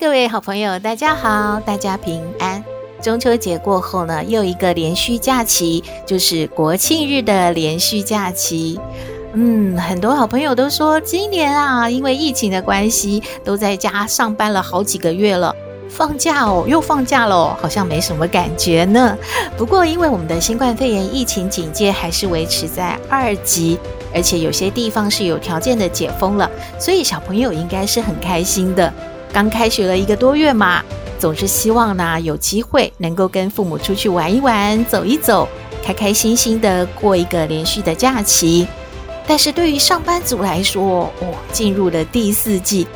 各位好朋友，大家好，大家平安。中秋节过后呢，又一个连续假期，就是国庆日的连续假期。嗯，很多好朋友都说，今年啊，因为疫情的关系，都在家上班了好几个月了，放假哦，又放假了，好像没什么感觉呢。不过，因为我们的新冠肺炎疫情警戒还是维持在二级，而且有些地方是有条件的解封了，所以小朋友应该是很开心的。刚开学了一个多月嘛，总是希望呢，有机会能够跟父母出去玩一玩、走一走，开开心心的过一个连续的假期。但是对于上班族来说，哦，进入了第四季，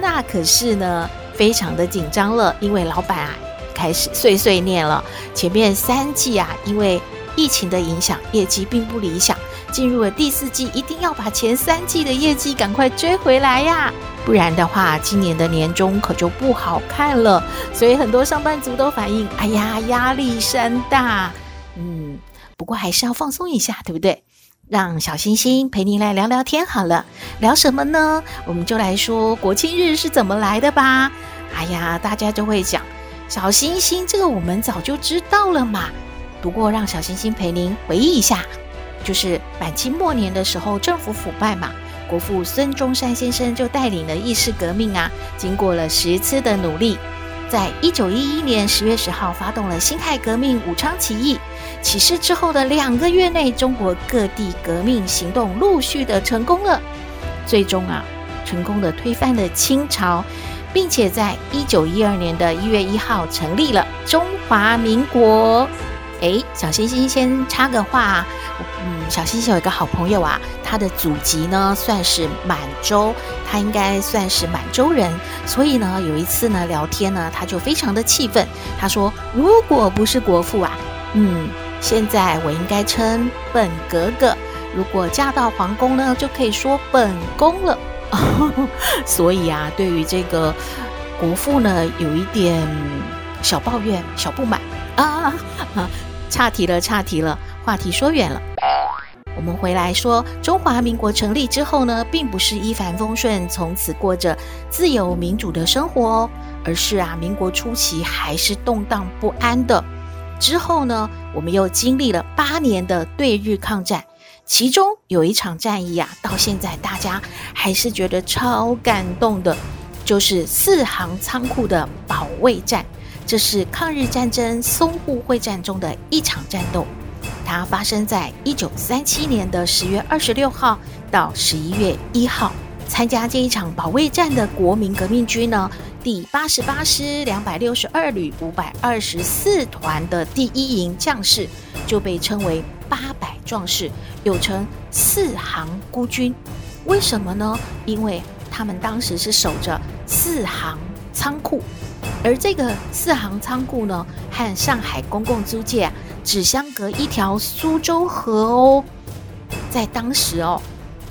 那可是呢非常的紧张了，因为老板啊开始碎碎念了，前面三季啊因为疫情的影响，业绩并不理想。进入了第四季，一定要把前三季的业绩赶快追回来呀！不然的话，今年的年终可就不好看了。所以很多上班族都反映：“哎呀，压力山大。”嗯，不过还是要放松一下，对不对？让小星星陪您来聊聊天好了。聊什么呢？我们就来说国庆日是怎么来的吧。哎呀，大家就会讲小星星，这个我们早就知道了嘛。不过让小星星陪您回忆一下。就是满清末年的时候，政府腐败嘛，国父孙中山先生就带领了义士革命啊，经过了十次的努力，在一九一一年十月十号发动了辛亥革命武昌起义。起事之后的两个月内，中国各地革命行动陆续的成功了，最终啊，成功的推翻了清朝，并且在一九一二年的一月一号成立了中华民国。哎，小星星先插个话。嗯，小星星有一个好朋友啊，他的祖籍呢算是满洲，他应该算是满洲人。所以呢，有一次呢聊天呢，他就非常的气愤，他说：“如果不是国父啊，嗯，现在我应该称本格格，如果嫁到皇宫呢，就可以说本宫了。”所以啊，对于这个国父呢，有一点小抱怨、小不满啊啊！岔题了，岔题了，话题说远了。我们回来说，中华民国成立之后呢，并不是一帆风顺，从此过着自由民主的生活哦，而是啊，民国初期还是动荡不安的。之后呢，我们又经历了八年的对日抗战，其中有一场战役啊，到现在大家还是觉得超感动的，就是四行仓库的保卫战。这是抗日战争淞沪会战中的一场战斗。它发生在一九三七年的十月二十六号到十一月一号。参加这一场保卫战的国民革命军呢，第八十八师两百六十二旅五百二十四团的第一营将士就被称为八百壮士，又称四行孤军。为什么呢？因为他们当时是守着四行仓库，而这个四行仓库呢，和上海公共租界。只相隔一条苏州河哦，在当时哦，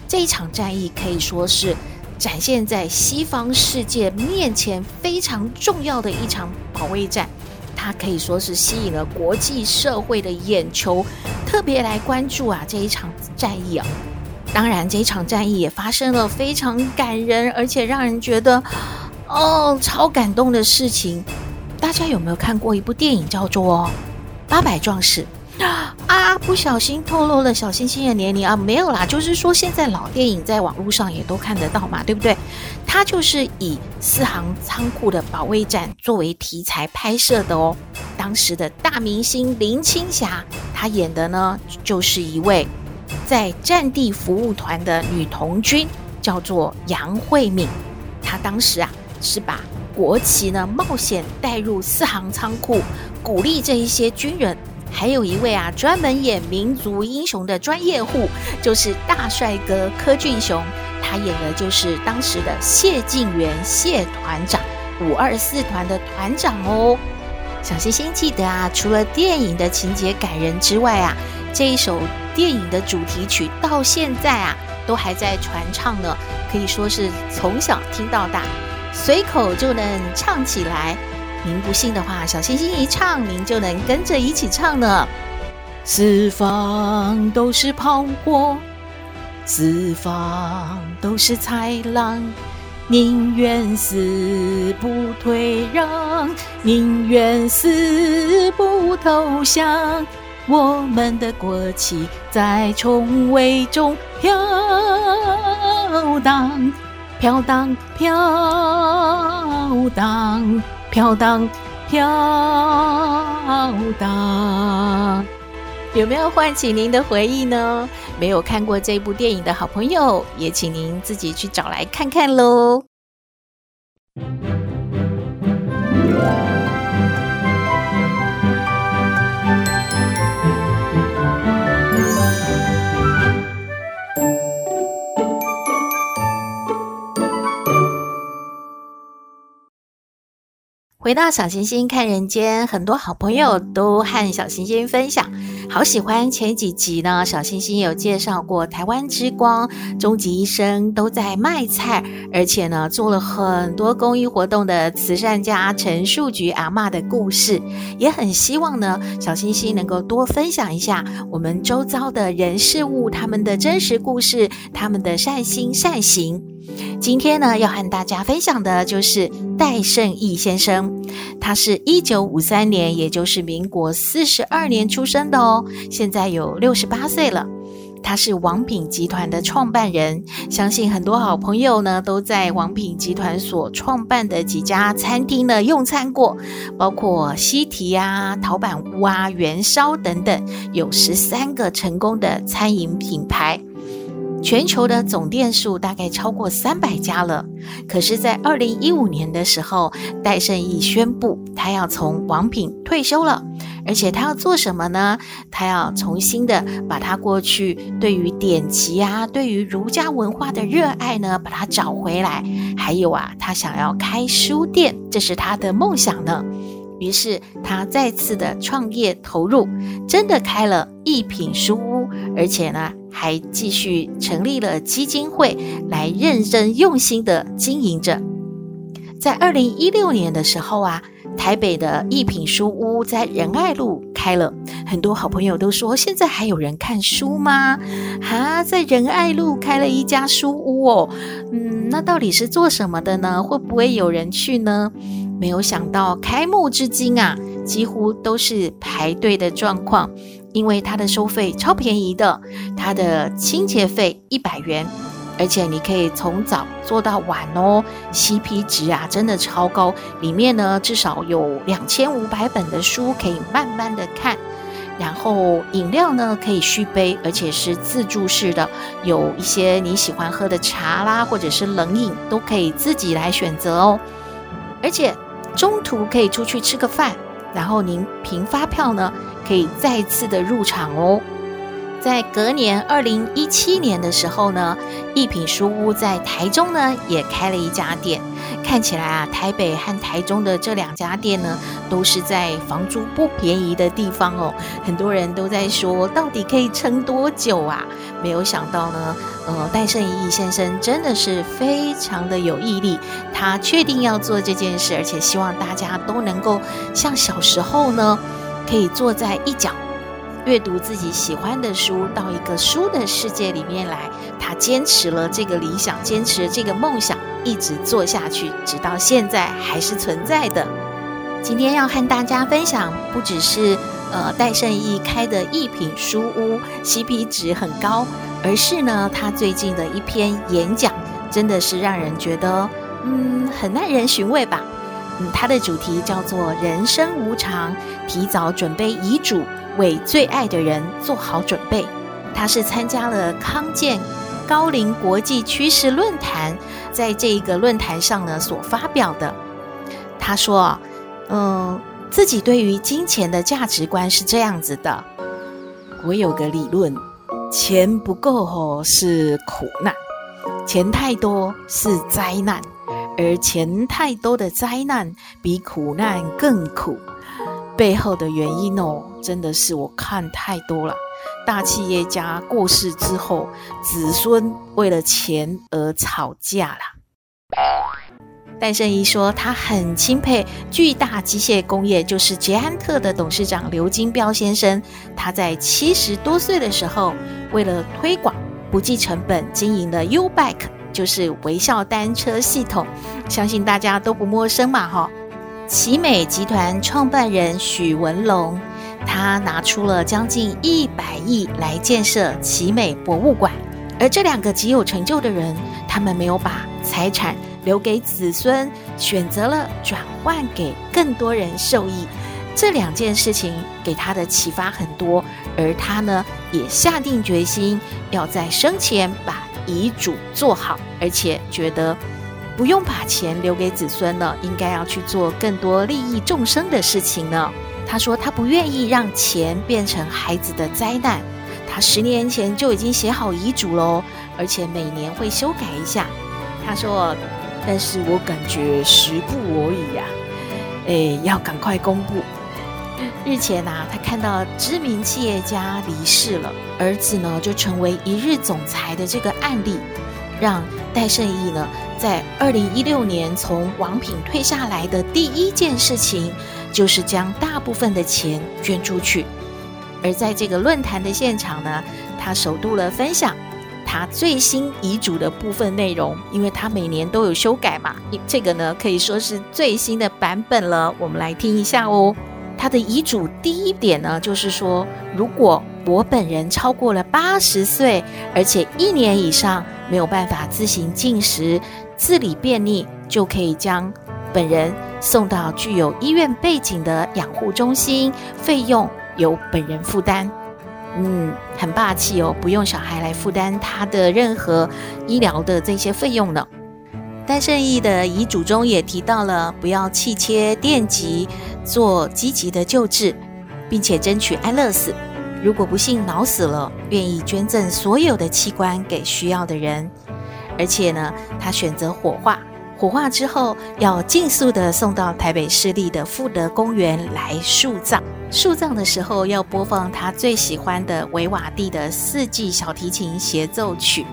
这一场战役可以说是展现在西方世界面前非常重要的一场保卫战，它可以说是吸引了国际社会的眼球，特别来关注啊这一场战役啊。当然，这一场战役也发生了非常感人而且让人觉得哦超感动的事情。大家有没有看过一部电影叫做？八百壮士啊！不小心透露了小星星的年龄啊，没有啦，就是说现在老电影在网络上也都看得到嘛，对不对？它就是以四行仓库的保卫战作为题材拍摄的哦。当时的大明星林青霞，她演的呢就是一位在战地服务团的女童军，叫做杨慧敏。她当时啊是把国旗呢冒险带入四行仓库。鼓励这一些军人，还有一位啊，专门演民族英雄的专业户，就是大帅哥柯俊雄，他演的就是当时的谢晋元谢团长。五二四团的团长哦。小星星记得啊，除了电影的情节感人之外啊，这一首电影的主题曲到现在啊都还在传唱呢，可以说是从小听到大，随口就能唱起来。您不信的话，小星星一唱，您就能跟着一起唱呢。四方都是炮火，四方都是豺狼。宁愿死不退让，宁愿死不投降。我们的国旗在重围中飘荡，飘荡，飘荡，飘荡，飘荡。有没有唤起您的回忆呢？没有看过这部电影的好朋友，也请您自己去找来看看喽。回到小星星看人间，很多好朋友都和小星星分享，好喜欢前几集呢。小星星有介绍过台湾之光、终极医生都在卖菜，而且呢做了很多公益活动的慈善家陈树菊阿嬷的故事，也很希望呢小星星能够多分享一下我们周遭的人事物，他们的真实故事，他们的善心善行。今天呢，要和大家分享的就是戴胜义先生。他是一九五三年，也就是民国四十二年出生的哦，现在有六十八岁了。他是王品集团的创办人，相信很多好朋友呢都在王品集团所创办的几家餐厅呢用餐过，包括西提啊、陶板屋啊、元烧等等，有十三个成功的餐饮品牌。全球的总店数大概超过三百家了。可是，在二零一五年的时候，戴胜义宣布他要从王品退休了，而且他要做什么呢？他要重新的把他过去对于典籍啊、对于儒家文化的热爱呢，把它找回来。还有啊，他想要开书店，这是他的梦想呢。于是他再次的创业投入，真的开了一品书屋，而且呢。还继续成立了基金会，来认真用心的经营着。在二零一六年的时候啊，台北的一品书屋在仁爱路开了，很多好朋友都说，现在还有人看书吗？啊，在仁爱路开了一家书屋哦，嗯，那到底是做什么的呢？会不会有人去呢？没有想到开幕至今啊，几乎都是排队的状况。因为它的收费超便宜的，它的清洁费一百元，而且你可以从早做到晚哦，CP 值啊真的超高。里面呢至少有两千五百本的书可以慢慢的看，然后饮料呢可以续杯，而且是自助式的，有一些你喜欢喝的茶啦，或者是冷饮都可以自己来选择哦，而且中途可以出去吃个饭。然后您凭发票呢，可以再次的入场哦。在隔年二零一七年的时候呢，一品书屋在台中呢也开了一家店。看起来啊，台北和台中的这两家店呢，都是在房租不便宜的地方哦。很多人都在说，到底可以撑多久啊？没有想到呢，呃，戴胜益先生真的是非常的有毅力，他确定要做这件事，而且希望大家都能够像小时候呢，可以坐在一角。阅读自己喜欢的书，到一个书的世界里面来。他坚持了这个理想，坚持了这个梦想，一直做下去，直到现在还是存在的。今天要和大家分享，不只是呃戴胜义开的一品书屋 CP 值很高，而是呢他最近的一篇演讲，真的是让人觉得嗯很耐人寻味吧。嗯，他的主题叫做“人生无常，提早准备遗嘱”。为最爱的人做好准备。他是参加了康健高龄国际趋势论坛，在这一个论坛上呢所发表的。他说：“嗯，自己对于金钱的价值观是这样子的。我有个理论，钱不够吼是苦难，钱太多是灾难，而钱太多的灾难比苦难更苦。背后的原因哦，真的是我看太多了。大企业家过世之后，子孙为了钱而吵架了。戴胜益说，他很钦佩巨大机械工业，就是捷安特的董事长刘金彪先生。他在七十多岁的时候，为了推广不计成本经营的 U-Bike，就是微笑单车系统，相信大家都不陌生嘛，哈。奇美集团创办人许文龙，他拿出了将近一百亿来建设奇美博物馆。而这两个极有成就的人，他们没有把财产留给子孙，选择了转换给更多人受益。这两件事情给他的启发很多，而他呢，也下定决心要在生前把遗嘱做好，而且觉得不用把钱留给子孙了，应该要去做更多利益众生的事情呢。他说他不愿意让钱变成孩子的灾难。他十年前就已经写好遗嘱喽，而且每年会修改一下。他说：“但是我感觉时不我与呀，哎，要赶快公布。”日前呐、他看到知名企业家离世了，儿子呢就成为一日总裁的这个案例，让戴胜义呢在二零一六年从王品退下来的第一件事情，就是将大部分的钱捐出去。而在这个论坛的现场呢，他首度了分享他最新遗嘱的部分内容，因为他每年都有修改嘛，这个呢可以说是最新的版本了。我们来听一下哦。他的遗嘱第一点呢，就是说，如果我本人超过了八十岁，而且一年以上没有办法自行进食、自理便利，就可以将本人送到具有医院背景的养护中心，费用。由本人负担，嗯，很霸气哦，不用小孩来负担他的任何医疗的这些费用呢。戴胜义的遗嘱中也提到了不要气切电极，做积极的救治，并且争取安乐死。如果不幸脑死了，愿意捐赠所有的器官给需要的人。而且呢，他选择火化，火化之后要尽速的送到台北市立的富德公园来树葬。树葬的时候要播放他最喜欢的维瓦蒂的四季小提琴协奏曲。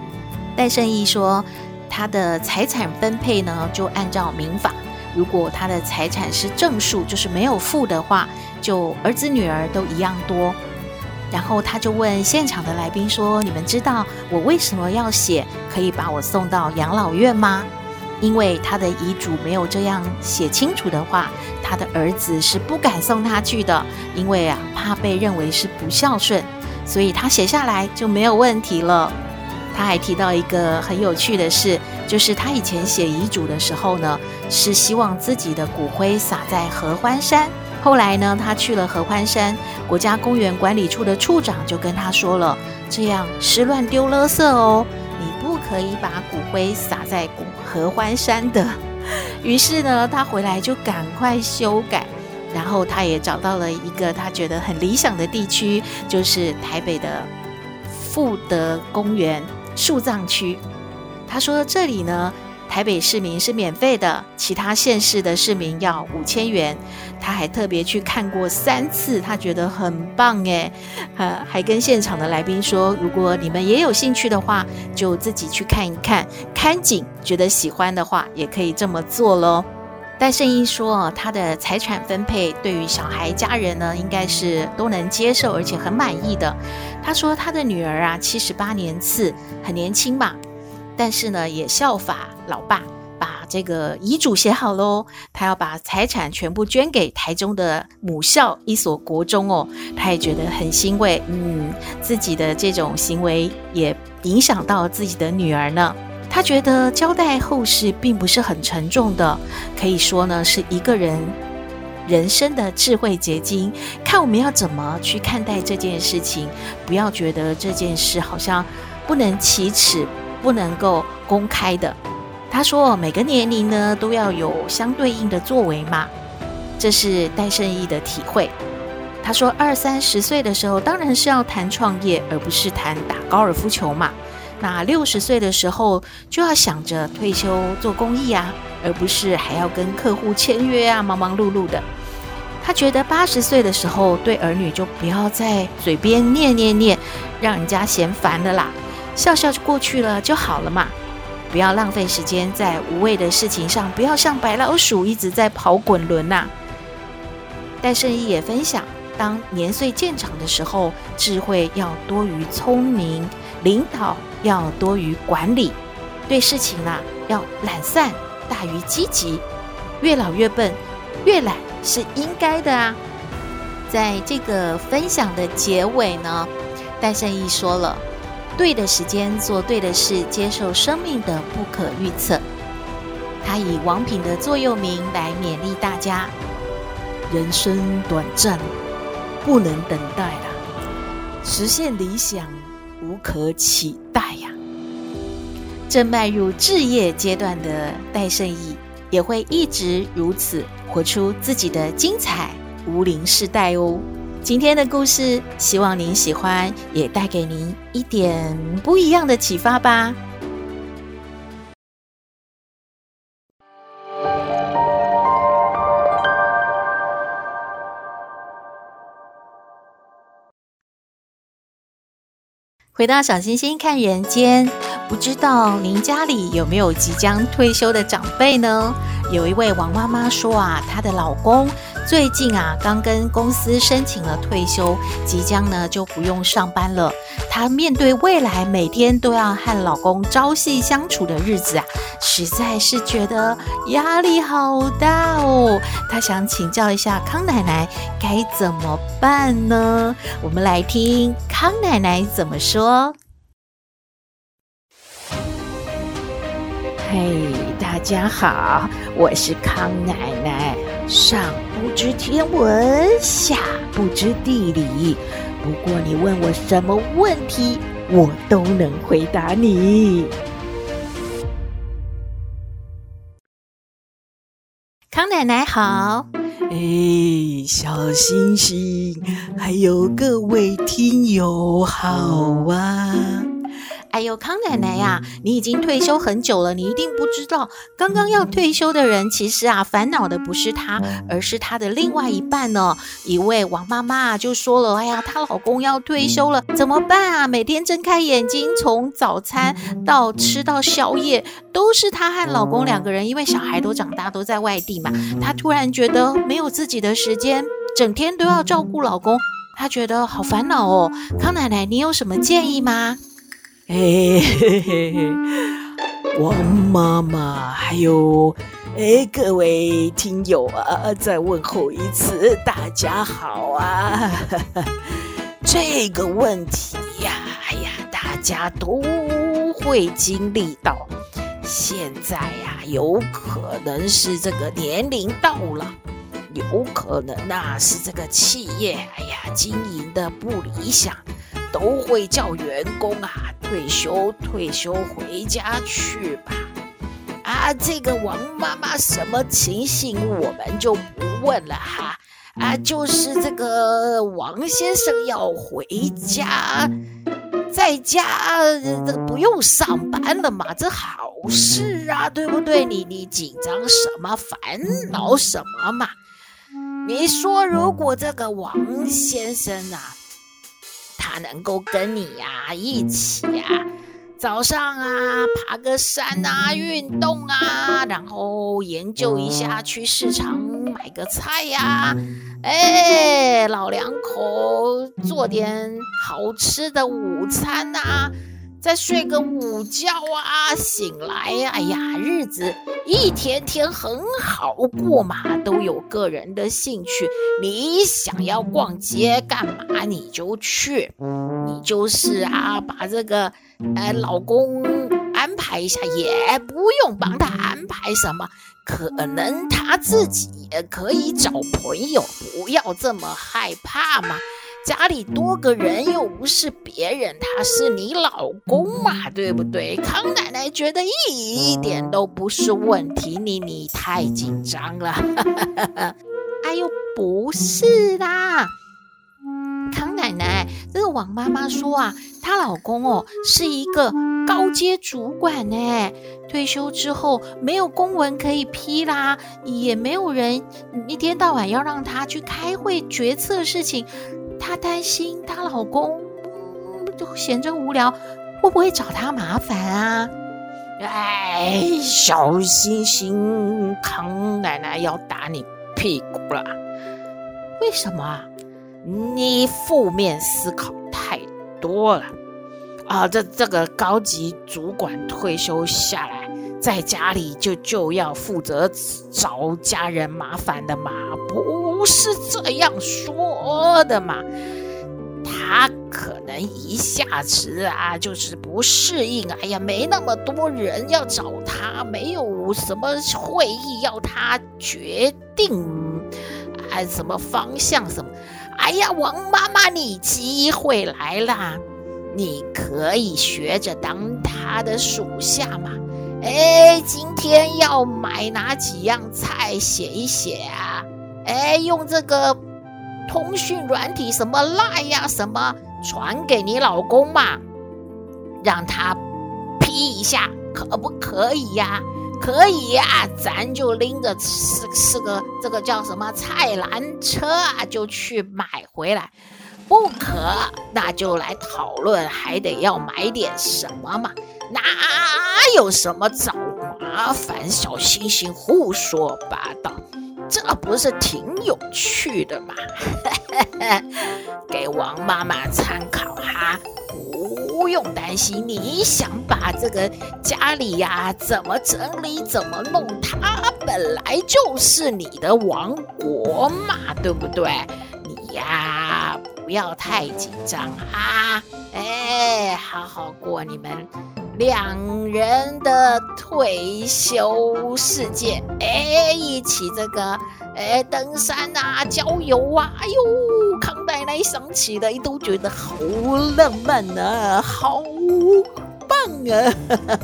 戴胜义说，他的财产分配呢，就按照民法，如果他的财产是正数，就是没有负的话，就儿子女儿都一样多。然后他就问现场的来宾说：“你们知道我为什么要写可以把我送到养老院吗？”因为他的遗嘱没有这样写清楚的话，他的儿子是不敢送他去的，因为啊，怕被认为是不孝顺，所以他写下来就没有问题了。他还提到一个很有趣的事，就是他以前写遗嘱的时候呢，是希望自己的骨灰撒在合欢山。后来呢，他去了合欢山，国家公园管理处的处长就跟他说了，这样是乱丢垃圾哦。你不可以把骨灰撒在合欢山的，于是呢，他回来就赶快修改，然后他也找到了一个他觉得很理想的地区，就是台北的富德公园树葬区。他说这里呢。台北市民是免费的，其他县市的市民要五千元。他还特别去看过三次，他觉得很棒哎，呃，还跟现场的来宾说，如果你们也有兴趣的话，就自己去看一看，看景，觉得喜欢的话，也可以这么做喽。戴胜益说，他的财产分配对于小孩家人呢，应该是都能接受，而且很满意的。他说他的女儿啊，七十八年次，很年轻吧。但是呢，也效法老爸，把这个遗嘱写好喽。他要把财产全部捐给台中的母校一所国中哦。他也觉得很欣慰，嗯，自己的这种行为也影响到自己的女儿呢。他觉得交代后事并不是很沉重的，可以说呢，是一个人人生的智慧结晶。看我们要怎么去看待这件事情，不要觉得这件事好像不能启齿。不能够公开的。他说，每个年龄呢都要有相对应的作为嘛，这是戴胜义的体会。他说，二三十岁的时候当然是要谈创业，而不是谈打高尔夫球嘛。那六十岁的时候就要想着退休做公益啊，而不是还要跟客户签约啊，忙忙碌碌的。他觉得八十岁的时候对儿女就不要在嘴边念念念，让人家嫌烦了啦，笑笑就过去了就好了嘛。不要浪费时间在无谓的事情上，不要像白老鼠一直在跑滚轮呐。戴胜义也分享，当年岁渐长的时候，智慧要多于聪明，领导要多于管理，对事情啊要懒散大于积极。越老越笨，越懒是应该的啊。在这个分享的结尾呢，戴胜义说了。对的时间做对的事，接受生命的不可预测。他以王品的座右铭来勉励大家：人生短暂，不能等待了，实现理想无可期待呀。正迈入置业阶段的戴胜义，也会一直如此活出自己的精彩无龄世代哦。今天的故事，希望您喜欢，也带给您一点不一样的启发吧。回到小星星看人间，不知道您家里有没有即将退休的长辈呢？有一位王妈妈说啊，她的老公。最近啊，刚跟公司申请了退休，即将呢就不用上班了。她面对未来每天都要和老公朝夕相处的日子啊，实在是觉得压力好大哦。她想请教一下康奶奶该怎么办呢？我们来听康奶奶怎么说。嘿，大家好，我是康奶奶。上不知天文，下不知地理。不过你问我什么问题，我都能回答你。康奶奶好，哎，小星星，还有各位听友好啊。哎呦，康奶奶呀，你已经退休很久了，你一定不知道，刚刚要退休的人，其实啊，烦恼的不是他，而是他的另外一半呢。一位王妈妈就说了：“哎呀，她老公要退休了，怎么办啊？每天睁开眼睛，从早餐到吃到宵夜，都是她和老公两个人，因为小孩都长大，都在外地嘛。她突然觉得没有自己的时间，整天都要照顾老公，她觉得好烦恼哦。康奶奶，你有什么建议吗？”哎嘿嘿嘿，王妈妈，还有哎各位听友啊，再问候一次，大家好啊！这个问题呀，哎呀，大家都会经历到。现在呀，有可能是这个年龄到了，有可能那是这个企业，哎呀，经营的不理想。都会叫员工啊退休，退休回家去吧。啊，这个王妈妈什么情形我们就不问了哈。啊，就是这个王先生要回家，在家这不用上班了嘛，这好事啊，对不对？你你紧张什么，烦恼什么嘛？你说如果这个王先生啊。他能够跟你呀、啊、一起呀、啊，早上啊爬个山啊，运动啊，然后研究一下去市场买个菜呀、啊，哎，老两口做点好吃的午餐啊。再睡个午觉啊，醒来，哎呀，日子一天天很好过嘛，都有个人的兴趣。你想要逛街干嘛，你就去。你就是啊，把这个呃老公安排一下，也不用帮他安排什么，可能他自己也可以找朋友，不要这么害怕嘛。家里多个人又不是别人，他是你老公嘛，对不对？康奶奶觉得一点都不是问题，你你太紧张了。哎呦，不是啦，康奶奶这个王妈妈说啊，她老公哦是一个高阶主管呢，退休之后没有公文可以批啦，也没有人一天到晚要让他去开会决策事情，她担心她老公就闲着无聊，会不会找她麻烦啊？哎，小心心，康奶奶要打你屁股了。为什么啊？你负面思考太多了啊！这这个高级主管退休下来，在家里就就要负责找家人麻烦的嘛？不是这样说的嘛？他可能一下子啊，就是不适应。哎呀，没那么多人要找他，没有什么会议要他决定。按什么方向？什么？哎呀，王妈妈，你机会来了，你可以学着当他的属下嘛。哎，今天要买哪几样菜？写一写啊。哎，用这个通讯软体，什么 Line 呀，什么传给你老公嘛，让他批一下，可不可以呀？可以呀，咱就拎着是是个这个叫什么菜篮车啊，就去买回来。不可，那就来讨论，还得要买点什么嘛？哪有什么找麻烦？小星星胡说八道，这不是挺有趣的吗？给王妈妈参考哈。不用担心，你想把这个家里呀怎么整理怎么弄，它本来就是你的王国嘛，对不对？你呀不要太紧张啊，哎，好好过你们两人的退休世界，哎，一起这个哎登山啊，郊游啊，哎呦。康奶奶想起来都觉得好浪漫啊，好棒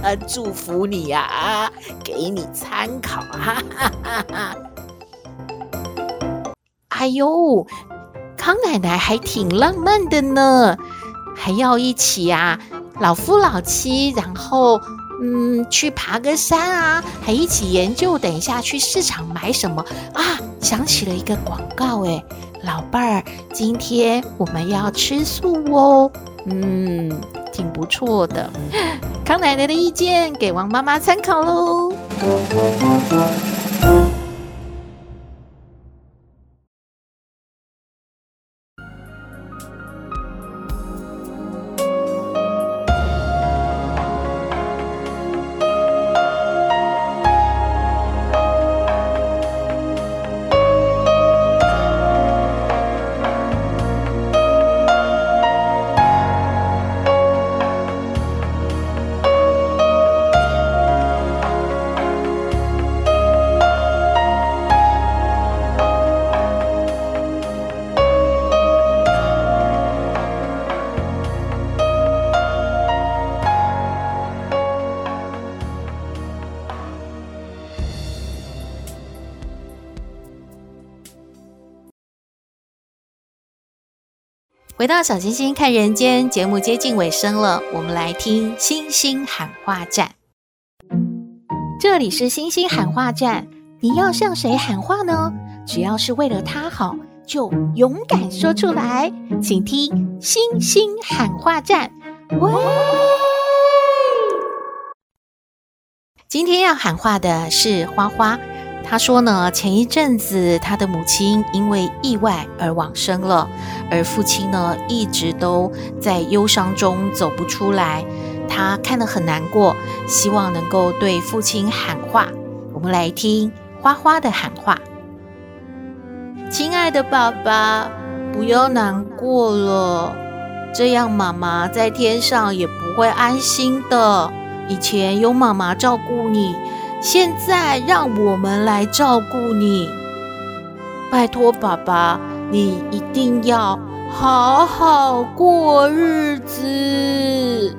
啊！祝福你呀，啊，给你参考哈哈哈哈。哎呦，康奶奶还挺浪漫的呢，还要一起呀，老夫老妻，然后嗯，去爬个山啊，还一起研究，等一下去市场买什么啊？想起了一个广告，哎。老伴儿，今天我们要吃素哦。嗯，挺不错的。康奶奶的意见给王妈妈参考喽。回到小星星看人间节目接近尾声了，我们来听星星喊话站。这里是星星喊话站，你要向谁喊话呢？只要是为了他好，就勇敢说出来。请听星星喊话站。喂，今天要喊话的是花花。他说呢，前一阵子他的母亲因为意外而往生了，而父亲呢一直都在忧伤中走不出来，他看得很难过，希望能够对父亲喊话。我们来听花花的喊话：亲爱的爸爸，不要难过了，这样妈妈在天上也不会安心的。以前有妈妈照顾你。现在让我们来照顾你，拜托爸爸，你一定要好好过日子。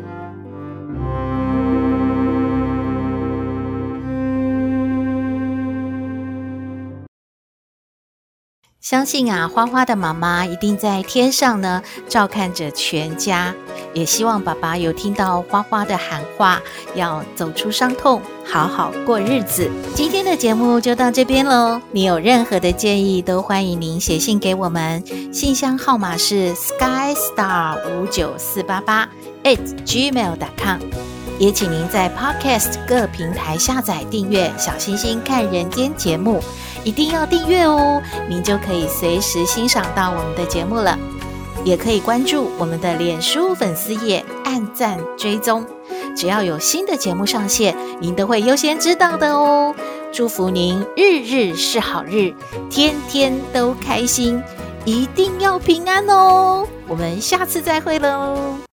相信啊，花花的妈妈一定在天上呢，照看着全家。也希望爸爸有听到花花的喊话，要走出伤痛，好好过日子。今天的节目就到这边喽。你有任何的建议，都欢迎您写信给我们，信箱号码是 skystar 五九四八八 at gmail.com。也请您在 Podcast 各平台下载订阅《小星星看人间》节目，一定要订阅哦，您就可以随时欣赏到我们的节目了。也可以关注我们的脸书粉丝页，按赞追踪，只要有新的节目上线，您都会优先知道的哦。祝福您日日是好日，天天都开心，一定要平安哦。我们下次再会喽。